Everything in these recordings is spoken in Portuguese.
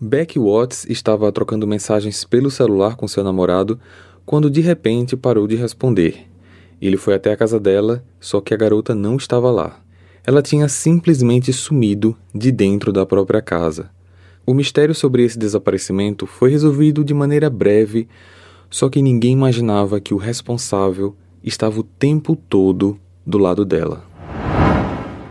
Beck Watts estava trocando mensagens pelo celular com seu namorado quando de repente parou de responder. Ele foi até a casa dela, só que a garota não estava lá. Ela tinha simplesmente sumido de dentro da própria casa. O mistério sobre esse desaparecimento foi resolvido de maneira breve, só que ninguém imaginava que o responsável estava o tempo todo do lado dela.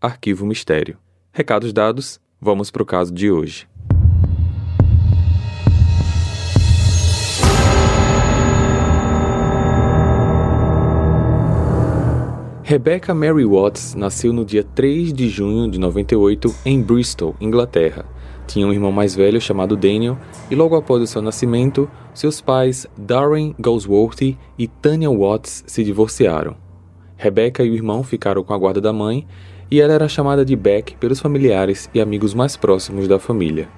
Arquivo Mistério. Recados dados, vamos para o caso de hoje. Rebecca Mary Watts nasceu no dia 3 de junho de 98 em Bristol, Inglaterra. Tinha um irmão mais velho chamado Daniel e logo após o seu nascimento, seus pais Darren Goldsworthy e Tanya Watts se divorciaram. Rebecca e o irmão ficaram com a guarda da mãe e ela era chamada de Beck pelos familiares e amigos mais próximos da família.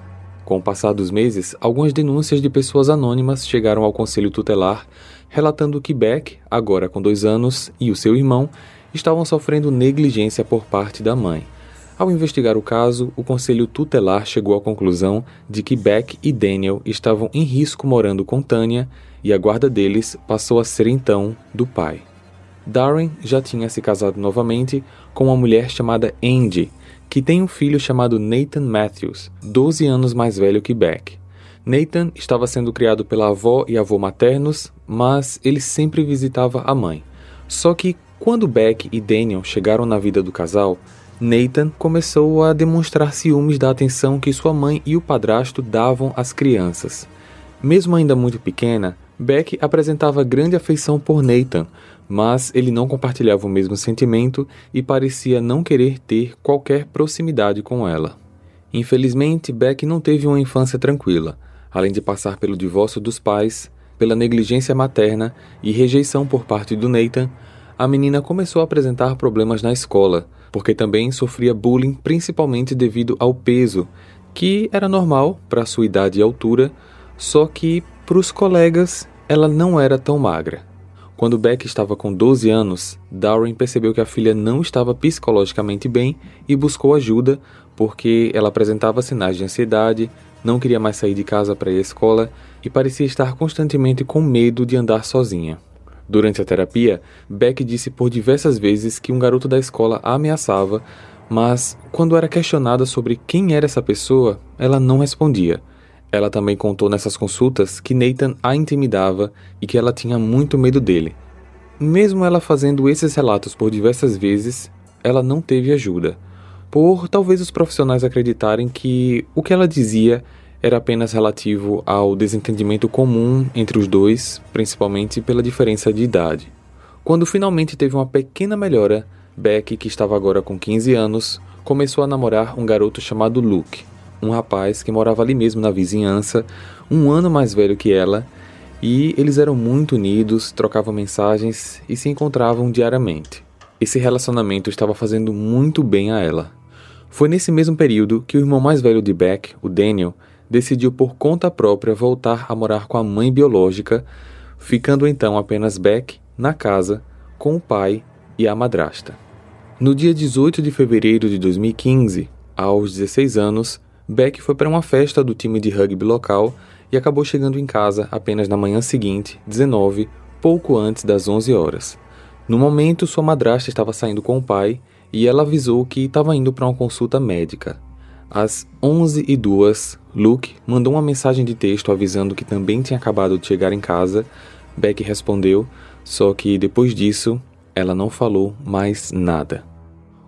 Com o passar dos meses, algumas denúncias de pessoas anônimas chegaram ao conselho tutelar, relatando que Beck, agora com dois anos, e o seu irmão estavam sofrendo negligência por parte da mãe. Ao investigar o caso, o conselho tutelar chegou à conclusão de que Beck e Daniel estavam em risco morando com Tânia e a guarda deles passou a ser então do pai. Darren já tinha se casado novamente com uma mulher chamada Andy, que tem um filho chamado Nathan Matthews, 12 anos mais velho que Beck. Nathan estava sendo criado pela avó e avô maternos, mas ele sempre visitava a mãe. Só que quando Beck e Daniel chegaram na vida do casal, Nathan começou a demonstrar ciúmes da atenção que sua mãe e o padrasto davam às crianças. Mesmo ainda muito pequena, Beck apresentava grande afeição por Nathan, mas ele não compartilhava o mesmo sentimento e parecia não querer ter qualquer proximidade com ela. Infelizmente, Beck não teve uma infância tranquila, além de passar pelo divórcio dos pais, pela negligência materna e rejeição por parte do Nathan, a menina começou a apresentar problemas na escola, porque também sofria bullying principalmente devido ao peso, que era normal para sua idade e altura, só que para os colegas ela não era tão magra. Quando Beck estava com 12 anos, Darren percebeu que a filha não estava psicologicamente bem e buscou ajuda porque ela apresentava sinais de ansiedade, não queria mais sair de casa para ir à escola e parecia estar constantemente com medo de andar sozinha. Durante a terapia, Beck disse por diversas vezes que um garoto da escola a ameaçava, mas quando era questionada sobre quem era essa pessoa, ela não respondia. Ela também contou nessas consultas que Nathan a intimidava e que ela tinha muito medo dele. Mesmo ela fazendo esses relatos por diversas vezes, ela não teve ajuda, por talvez os profissionais acreditarem que o que ela dizia era apenas relativo ao desentendimento comum entre os dois, principalmente pela diferença de idade. Quando finalmente teve uma pequena melhora, Beck, que estava agora com 15 anos, começou a namorar um garoto chamado Luke um rapaz que morava ali mesmo na vizinhança, um ano mais velho que ela, e eles eram muito unidos, trocavam mensagens e se encontravam diariamente. Esse relacionamento estava fazendo muito bem a ela. Foi nesse mesmo período que o irmão mais velho de Beck, o Daniel, decidiu por conta própria voltar a morar com a mãe biológica, ficando então apenas Beck na casa com o pai e a madrasta. No dia 18 de fevereiro de 2015, aos 16 anos, Beck foi para uma festa do time de rugby local e acabou chegando em casa apenas na manhã seguinte, 19, pouco antes das 11 horas. No momento, sua madrasta estava saindo com o pai e ela avisou que estava indo para uma consulta médica. Às 11 e 2, Luke mandou uma mensagem de texto avisando que também tinha acabado de chegar em casa. Beck respondeu, só que depois disso, ela não falou mais nada.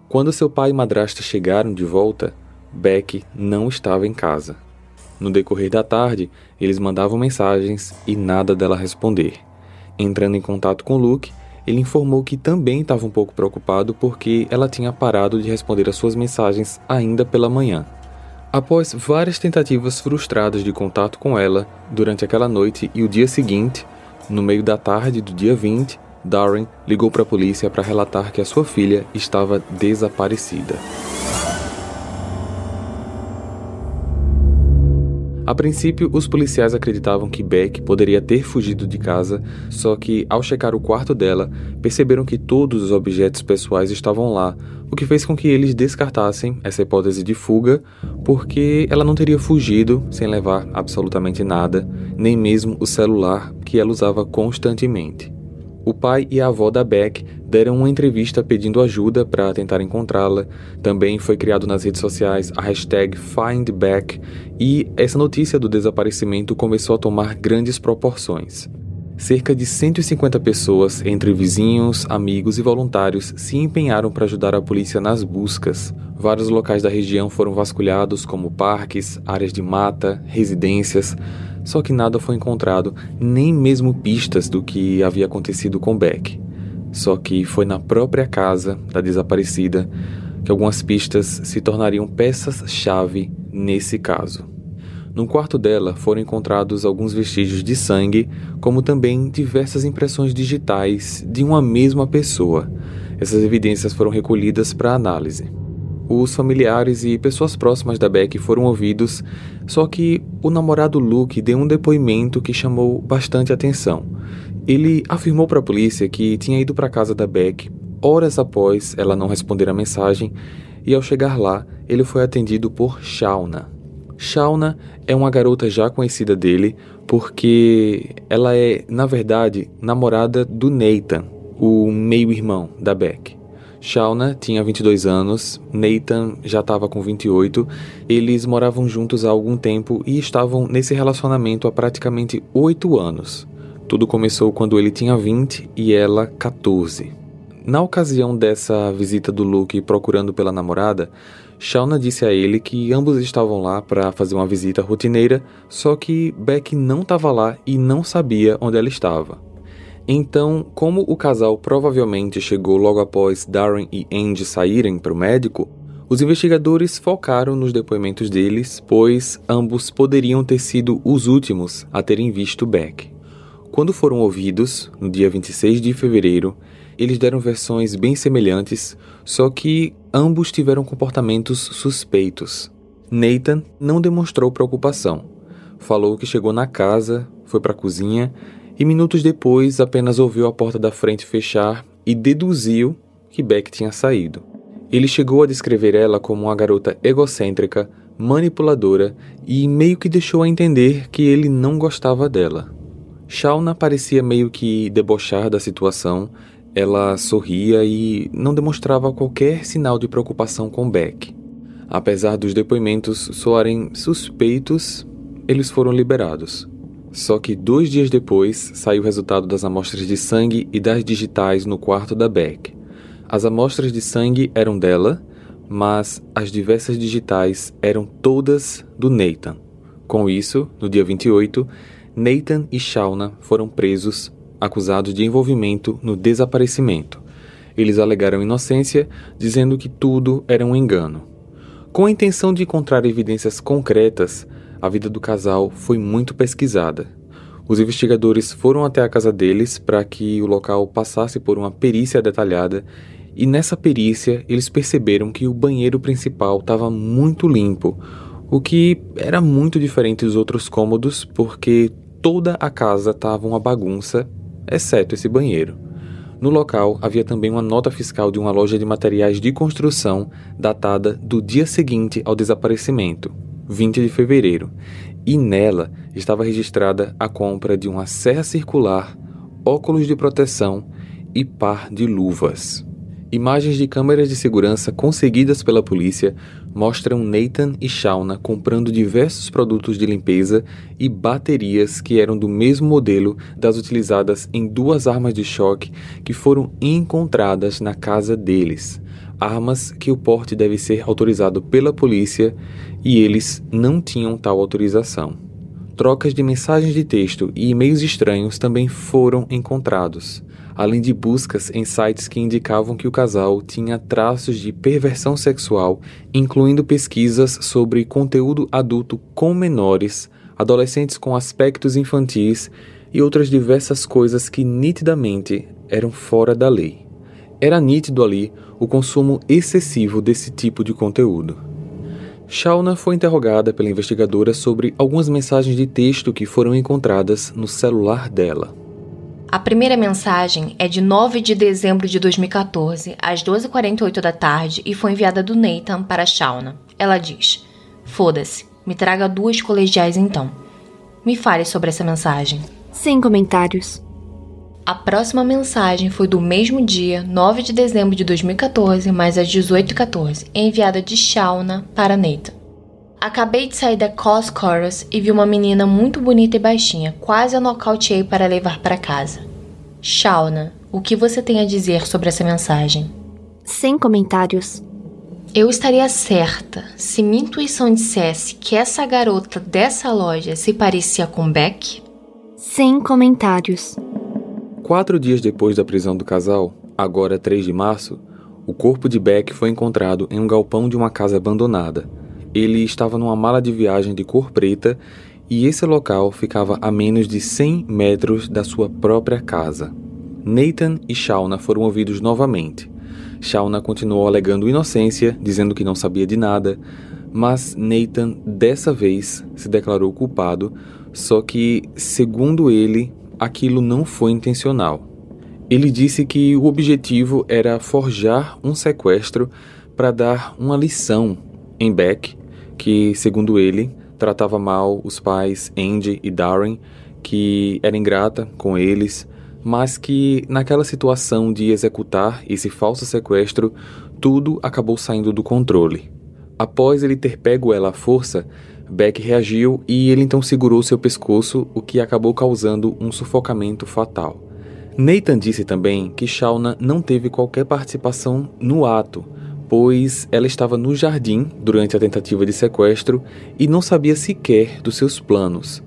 Quando seu pai e madrasta chegaram de volta, Beck não estava em casa. No decorrer da tarde, eles mandavam mensagens e nada dela responder. Entrando em contato com Luke, ele informou que também estava um pouco preocupado porque ela tinha parado de responder às suas mensagens ainda pela manhã. Após várias tentativas frustradas de contato com ela durante aquela noite e o dia seguinte, no meio da tarde do dia 20, Darren ligou para a polícia para relatar que a sua filha estava desaparecida. A princípio, os policiais acreditavam que Beck poderia ter fugido de casa, só que, ao checar o quarto dela, perceberam que todos os objetos pessoais estavam lá, o que fez com que eles descartassem essa hipótese de fuga, porque ela não teria fugido sem levar absolutamente nada, nem mesmo o celular que ela usava constantemente. O pai e a avó da Beck deram uma entrevista pedindo ajuda para tentar encontrá-la. Também foi criado nas redes sociais a hashtag FindBeck e essa notícia do desaparecimento começou a tomar grandes proporções. Cerca de 150 pessoas, entre vizinhos, amigos e voluntários, se empenharam para ajudar a polícia nas buscas. Vários locais da região foram vasculhados, como parques, áreas de mata, residências. Só que nada foi encontrado, nem mesmo pistas do que havia acontecido com Beck. Só que foi na própria casa da desaparecida que algumas pistas se tornariam peças-chave nesse caso. No quarto dela foram encontrados alguns vestígios de sangue, como também diversas impressões digitais de uma mesma pessoa. Essas evidências foram recolhidas para análise. Os familiares e pessoas próximas da Beck foram ouvidos, só que o namorado Luke deu um depoimento que chamou bastante atenção. Ele afirmou para a polícia que tinha ido para a casa da Beck horas após ela não responder a mensagem e ao chegar lá, ele foi atendido por Shauna. Shauna é uma garota já conhecida dele porque ela é, na verdade, namorada do Nathan, o meio-irmão da Beck. Shauna tinha 22 anos, Nathan já estava com 28. Eles moravam juntos há algum tempo e estavam nesse relacionamento há praticamente 8 anos. Tudo começou quando ele tinha 20 e ela 14. Na ocasião dessa visita do Luke procurando pela namorada, Shauna disse a ele que ambos estavam lá para fazer uma visita rotineira, só que Beck não estava lá e não sabia onde ela estava. Então, como o casal provavelmente chegou logo após Darren e Andy saírem para o médico, os investigadores focaram nos depoimentos deles, pois ambos poderiam ter sido os últimos a terem visto Beck. Quando foram ouvidos, no dia 26 de fevereiro, eles deram versões bem semelhantes, só que ambos tiveram comportamentos suspeitos. Nathan não demonstrou preocupação. Falou que chegou na casa, foi para a cozinha e minutos depois apenas ouviu a porta da frente fechar e deduziu que Beck tinha saído. Ele chegou a descrever ela como uma garota egocêntrica, manipuladora e meio que deixou a entender que ele não gostava dela. Shauna parecia meio que debochar da situação, ela sorria e não demonstrava qualquer sinal de preocupação com Beck. Apesar dos depoimentos soarem suspeitos, eles foram liberados. Só que dois dias depois saiu o resultado das amostras de sangue e das digitais no quarto da Beck. As amostras de sangue eram dela, mas as diversas digitais eram todas do Nathan. Com isso, no dia 28, Nathan e Shauna foram presos, acusados de envolvimento no desaparecimento. Eles alegaram inocência, dizendo que tudo era um engano. Com a intenção de encontrar evidências concretas, a vida do casal foi muito pesquisada. Os investigadores foram até a casa deles para que o local passasse por uma perícia detalhada, e nessa perícia eles perceberam que o banheiro principal estava muito limpo, o que era muito diferente dos outros cômodos porque toda a casa estava uma bagunça, exceto esse banheiro. No local havia também uma nota fiscal de uma loja de materiais de construção datada do dia seguinte ao desaparecimento, 20 de fevereiro, e nela estava registrada a compra de uma serra circular, óculos de proteção e par de luvas. Imagens de câmeras de segurança conseguidas pela polícia mostram Nathan e Shauna comprando diversos produtos de limpeza e baterias que eram do mesmo modelo das utilizadas em duas armas de choque que foram encontradas na casa deles armas que o porte deve ser autorizado pela polícia e eles não tinham tal autorização. Trocas de mensagens de texto e e-mails estranhos também foram encontrados. além de buscas em sites que indicavam que o casal tinha traços de perversão sexual, incluindo pesquisas sobre conteúdo adulto com menores, adolescentes com aspectos infantis e outras diversas coisas que nitidamente eram fora da lei. Era nítido ali o consumo excessivo desse tipo de conteúdo. Shauna foi interrogada pela investigadora sobre algumas mensagens de texto que foram encontradas no celular dela. A primeira mensagem é de 9 de dezembro de 2014, às 12h48 da tarde, e foi enviada do Nathan para Shauna. Ela diz: Foda-se, me traga duas colegiais então. Me fale sobre essa mensagem. Sem comentários. A próxima mensagem foi do mesmo dia, 9 de dezembro de 2014, mas às 18h14, enviada de Shauna para Nathan. Acabei de sair da Cos Chorus e vi uma menina muito bonita e baixinha, quase a nocauteei para levar para casa. Shauna, o que você tem a dizer sobre essa mensagem? Sem comentários. Eu estaria certa se minha intuição dissesse que essa garota dessa loja se parecia com Beck? Sem comentários. Quatro dias depois da prisão do casal, agora 3 de março, o corpo de Beck foi encontrado em um galpão de uma casa abandonada ele estava numa mala de viagem de cor preta e esse local ficava a menos de 100 metros da sua própria casa. Nathan e Shauna foram ouvidos novamente. Shauna continuou alegando inocência, dizendo que não sabia de nada, mas Nathan dessa vez se declarou culpado, só que, segundo ele, aquilo não foi intencional. Ele disse que o objetivo era forjar um sequestro para dar uma lição em Beck que, segundo ele, tratava mal os pais Andy e Darren, que era ingrata com eles, mas que naquela situação de executar esse falso sequestro, tudo acabou saindo do controle. Após ele ter pego ela à força, Beck reagiu e ele então segurou seu pescoço, o que acabou causando um sufocamento fatal. Nathan disse também que Shauna não teve qualquer participação no ato, pois ela estava no jardim durante a tentativa de sequestro e não sabia sequer dos seus planos.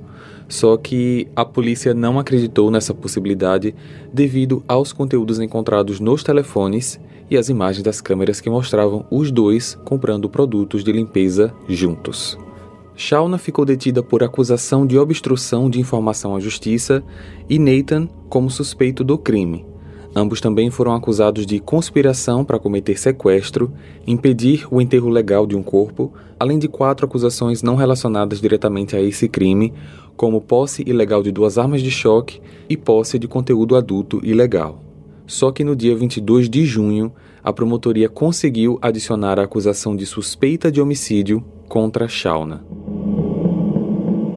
Só que a polícia não acreditou nessa possibilidade devido aos conteúdos encontrados nos telefones e as imagens das câmeras que mostravam os dois comprando produtos de limpeza juntos. Shauna ficou detida por acusação de obstrução de informação à justiça e Nathan como suspeito do crime Ambos também foram acusados de conspiração para cometer sequestro, impedir o enterro legal de um corpo, além de quatro acusações não relacionadas diretamente a esse crime, como posse ilegal de duas armas de choque e posse de conteúdo adulto ilegal. Só que no dia 22 de junho, a promotoria conseguiu adicionar a acusação de suspeita de homicídio contra Shauna.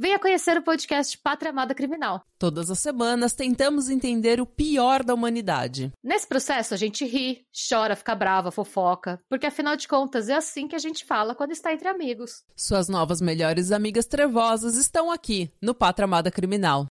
venha conhecer o podcast Pátria Amada Criminal. Todas as semanas tentamos entender o pior da humanidade. Nesse processo a gente ri, chora, fica brava, fofoca, porque afinal de contas é assim que a gente fala quando está entre amigos. Suas novas melhores amigas trevosas estão aqui no Pátria Amada Criminal.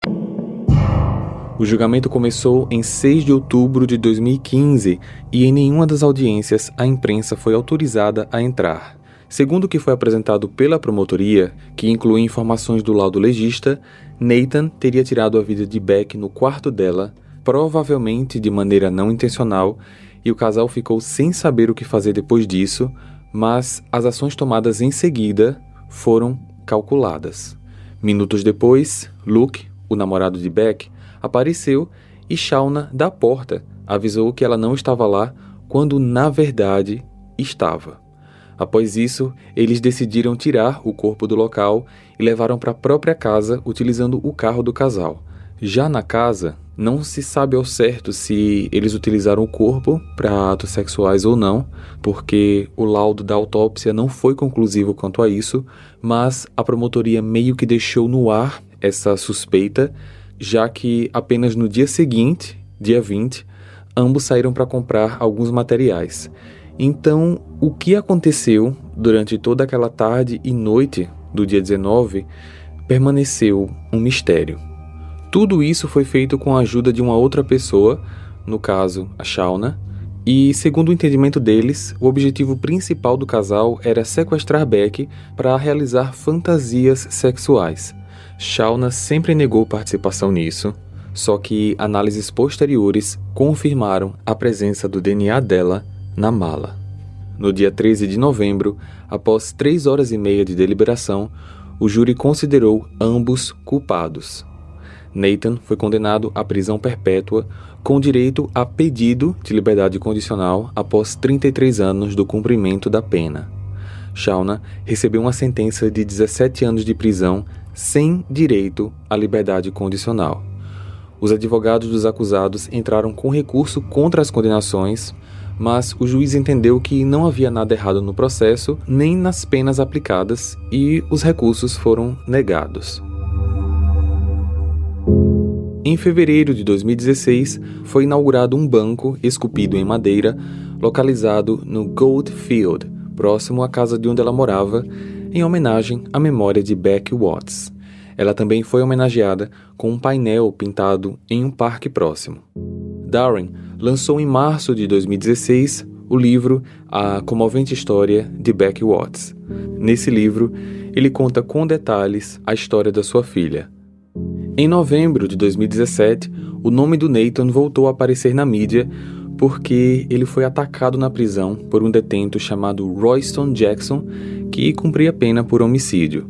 O julgamento começou em 6 de outubro de 2015 e em nenhuma das audiências a imprensa foi autorizada a entrar. Segundo o que foi apresentado pela promotoria, que inclui informações do laudo legista, Nathan teria tirado a vida de Beck no quarto dela, provavelmente de maneira não intencional, e o casal ficou sem saber o que fazer depois disso, mas as ações tomadas em seguida foram calculadas. Minutos depois, Luke, o namorado de Beck, apareceu e Shauna, da porta, avisou que ela não estava lá quando na verdade estava. Após isso, eles decidiram tirar o corpo do local e levaram para a própria casa utilizando o carro do casal. Já na casa, não se sabe ao certo se eles utilizaram o corpo para atos sexuais ou não, porque o laudo da autópsia não foi conclusivo quanto a isso, mas a promotoria meio que deixou no ar essa suspeita já que apenas no dia seguinte, dia 20, ambos saíram para comprar alguns materiais. Então, o que aconteceu durante toda aquela tarde e noite do dia 19 permaneceu um mistério. Tudo isso foi feito com a ajuda de uma outra pessoa, no caso, a Shauna, E, segundo o entendimento deles, o objetivo principal do casal era sequestrar Beck para realizar fantasias sexuais. Shauna sempre negou participação nisso, só que análises posteriores confirmaram a presença do DNA dela na mala. No dia 13 de novembro, após três horas e meia de deliberação, o júri considerou ambos culpados. Nathan foi condenado à prisão perpétua com direito a pedido de liberdade condicional após 33 anos do cumprimento da pena. Shauna recebeu uma sentença de 17 anos de prisão sem direito à liberdade condicional. Os advogados dos acusados entraram com recurso contra as condenações, mas o juiz entendeu que não havia nada errado no processo nem nas penas aplicadas e os recursos foram negados. Em fevereiro de 2016, foi inaugurado um banco esculpido em madeira localizado no Goldfield, próximo à casa de onde ela morava, em homenagem à memória de Beck Watts. Ela também foi homenageada com um painel pintado em um parque próximo. Darren lançou em março de 2016 o livro A Comovente História de Beck Watts. Nesse livro, ele conta com detalhes a história da sua filha. Em novembro de 2017, o nome do Nathan voltou a aparecer na mídia porque ele foi atacado na prisão por um detento chamado Royston Jackson, que cumpria pena por homicídio.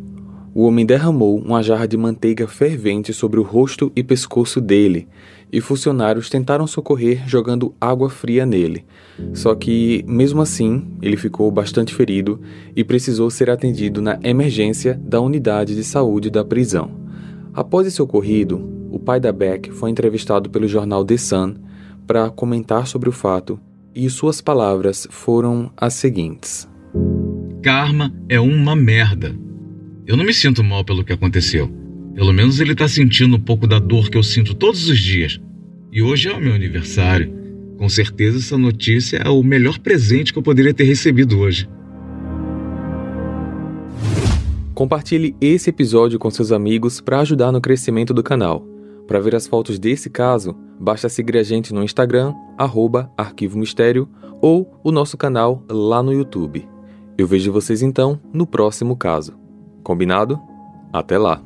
O homem derramou uma jarra de manteiga fervente sobre o rosto e pescoço dele, e funcionários tentaram socorrer jogando água fria nele. Só que, mesmo assim, ele ficou bastante ferido e precisou ser atendido na emergência da unidade de saúde da prisão. Após esse ocorrido, o pai da Beck foi entrevistado pelo jornal The Sun para comentar sobre o fato, e suas palavras foram as seguintes: Karma é uma merda. Eu não me sinto mal pelo que aconteceu. Pelo menos ele está sentindo um pouco da dor que eu sinto todos os dias. E hoje é o meu aniversário. Com certeza essa notícia é o melhor presente que eu poderia ter recebido hoje. Compartilhe esse episódio com seus amigos para ajudar no crescimento do canal. Para ver as fotos desse caso, basta seguir a gente no Instagram, arroba Arquivo Mistério, ou o nosso canal lá no YouTube. Eu vejo vocês então no próximo caso. Combinado? Até lá!